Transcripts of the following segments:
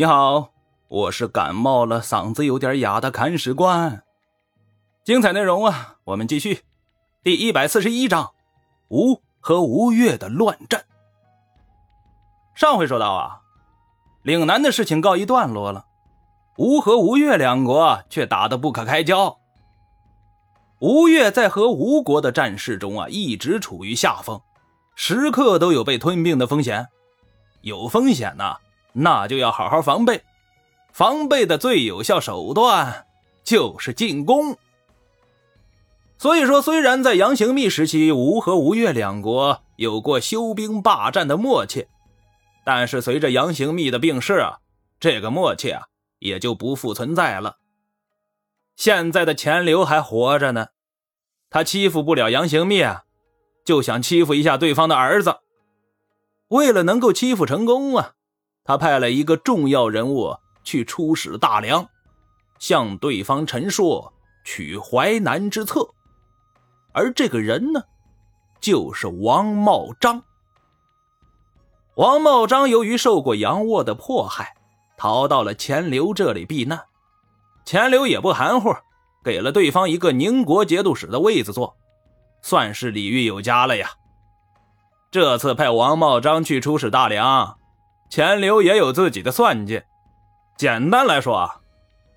你好，我是感冒了，嗓子有点哑的砍屎官。精彩内容啊，我们继续。第一百四十一章，吴和吴越的乱战。上回说到啊，岭南的事情告一段落了，吴和吴越两国却打得不可开交。吴越在和吴国的战事中啊，一直处于下风，时刻都有被吞并的风险。有风险呐，那就要好好防备。防备的最有效手段就是进攻。所以说，虽然在杨行密时期，吴和吴越两国有过休兵霸占的默契，但是随着杨行密的病逝啊，这个默契啊也就不复存在了。现在的钱镠还活着呢，他欺负不了杨行密啊，就想欺负一下对方的儿子。为了能够欺负成功啊，他派了一个重要人物去出使大梁，向对方陈述取淮南之策。而这个人呢，就是王茂章。王茂章由于受过杨沃的迫害，逃到了钱刘这里避难。钱刘也不含糊，给了对方一个宁国节度使的位子坐，算是礼遇有加了呀。这次派王茂章去出使大梁，钱刘也有自己的算计。简单来说啊，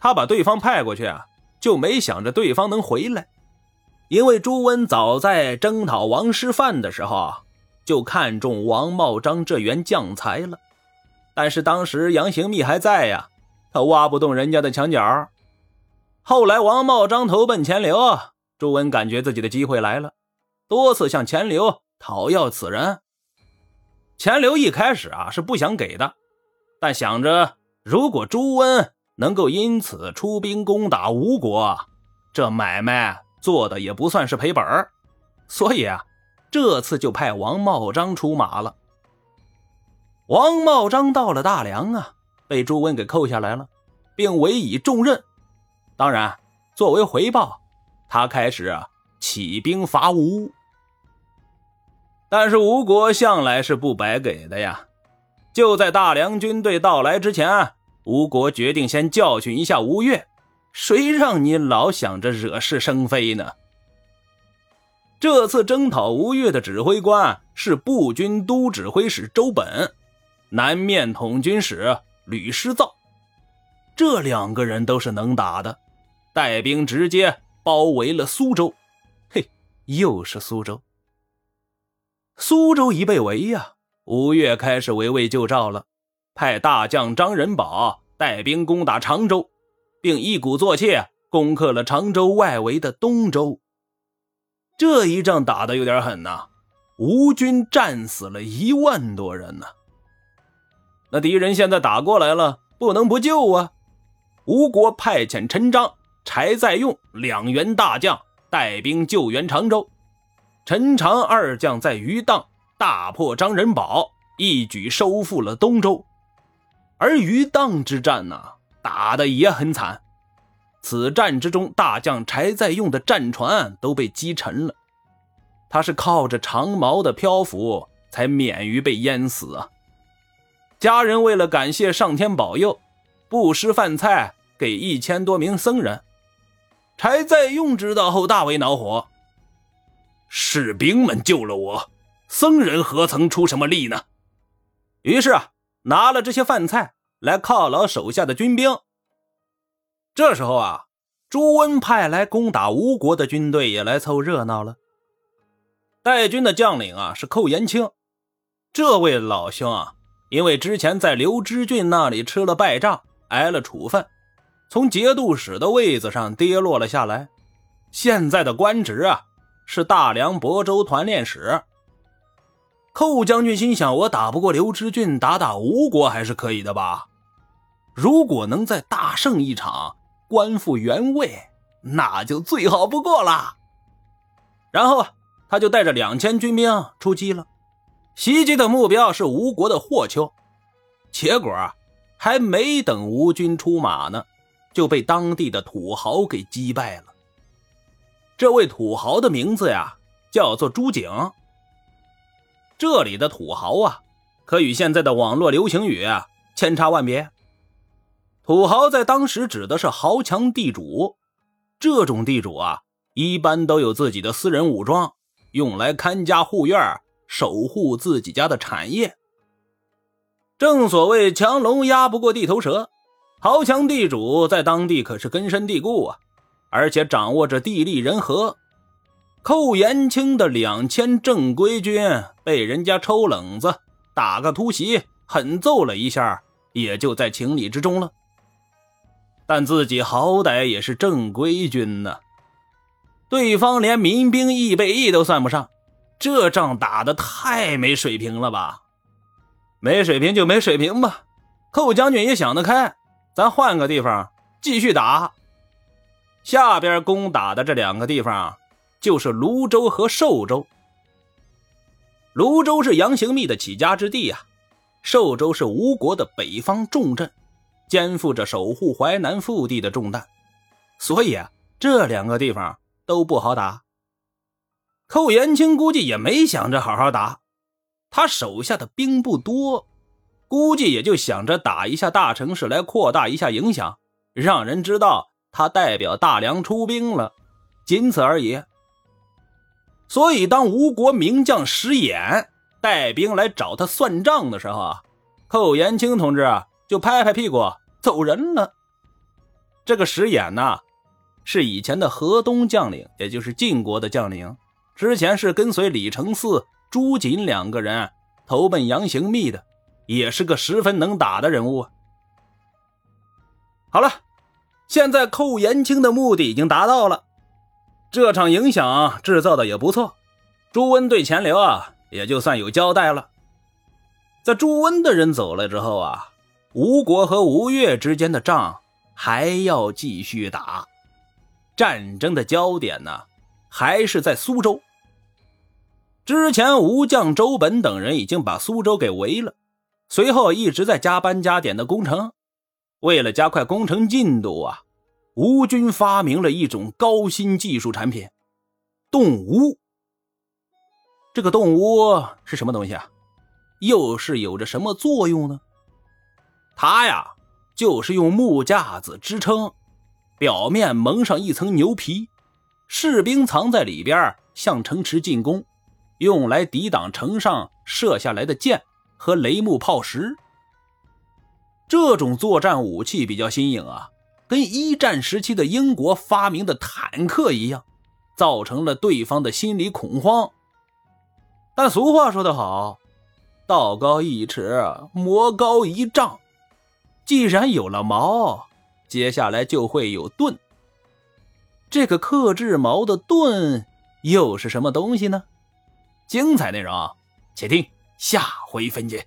他把对方派过去啊，就没想着对方能回来。因为朱温早在征讨王师范的时候啊，就看中王茂章这员将才了。但是当时杨行密还在呀，他挖不动人家的墙角。后来王茂章投奔钱刘，朱温感觉自己的机会来了，多次向钱刘讨要此人。钱刘一开始啊是不想给的，但想着如果朱温能够因此出兵攻打吴国，这买卖。做的也不算是赔本所以啊，这次就派王茂章出马了。王茂章到了大梁啊，被朱温给扣下来了，并委以重任。当然，作为回报，他开始起兵伐吴。但是吴国向来是不白给的呀。就在大梁军队到来之前，吴国决定先教训一下吴越。谁让你老想着惹是生非呢？这次征讨吴越的指挥官是步军都指挥使周本，南面统军使吕师造，这两个人都是能打的，带兵直接包围了苏州。嘿，又是苏州。苏州一被围呀，吴越开始围魏救赵了，派大将张仁宝带兵攻打常州。并一鼓作气攻克了常州外围的东州。这一仗打得有点狠呐，吴军战死了一万多人呢。那敌人现在打过来了，不能不救啊！吴国派遣陈章、柴再用两员大将带兵救援常州。陈长二将在余荡大破张仁宝，一举收复了东州。而余荡之战呢？打的也很惨，此战之中，大将柴再用的战船都被击沉了，他是靠着长矛的漂浮才免于被淹死啊。家人为了感谢上天保佑，布施饭菜给一千多名僧人。柴再用知道后大为恼火，士兵们救了我，僧人何曾出什么力呢？于是啊，拿了这些饭菜。来犒劳手下的军兵。这时候啊，朱温派来攻打吴国的军队也来凑热闹了。带军的将领啊是寇延清，这位老兄啊，因为之前在刘知俊那里吃了败仗，挨了处分，从节度使的位子上跌落了下来。现在的官职啊是大梁亳州团练使。寇将军心想：我打不过刘知俊，打打吴国还是可以的吧？如果能再大胜一场，官复原位，那就最好不过了。然后，他就带着两千军兵出击了，袭击的目标是吴国的霍丘。结果，还没等吴军出马呢，就被当地的土豪给击败了。这位土豪的名字呀，叫做朱景。这里的土豪啊，可与现在的网络流行语啊，千差万别。土豪在当时指的是豪强地主，这种地主啊，一般都有自己的私人武装，用来看家护院，守护自己家的产业。正所谓强龙压不过地头蛇，豪强地主在当地可是根深蒂固啊，而且掌握着地利人和。寇延清的两千正规军被人家抽冷子，打个突袭，狠揍了一下，也就在情理之中了。但自己好歹也是正规军呢，对方连民兵预备役都算不上，这仗打的太没水平了吧？没水平就没水平吧，寇将军也想得开，咱换个地方继续打。下边攻打的这两个地方。就是泸州和寿州。泸州是杨行密的起家之地呀，寿州是吴国的北方重镇，肩负着守护淮南腹地的重担，所以啊，这两个地方都不好打。寇延清估计也没想着好好打，他手下的兵不多，估计也就想着打一下大城市来扩大一下影响，让人知道他代表大梁出兵了，仅此而已。所以，当吴国名将石眼带兵来找他算账的时候啊，寇延清同志啊就拍拍屁股走人了。这个石眼呢，是以前的河东将领，也就是晋国的将领，之前是跟随李承嗣、朱瑾两个人投奔杨行密的，也是个十分能打的人物。好了，现在寇延青的目的已经达到了。这场影响制造的也不错，朱温对钱刘啊也就算有交代了。在朱温的人走了之后啊，吴国和吴越之间的仗还要继续打，战争的焦点呢还是在苏州。之前吴将周本等人已经把苏州给围了，随后一直在加班加点的攻城。为了加快工程进度啊。吴军发明了一种高新技术产品——洞屋。这个洞屋是什么东西啊？又是有着什么作用呢？它呀，就是用木架子支撑，表面蒙上一层牛皮，士兵藏在里边，向城池进攻，用来抵挡城上射下来的箭和雷木炮石。这种作战武器比较新颖啊。跟一战时期的英国发明的坦克一样，造成了对方的心理恐慌。但俗话说得好，“道高一尺，魔高一丈”。既然有了矛，接下来就会有盾。这个克制矛的盾又是什么东西呢？精彩内容，且听下回分解。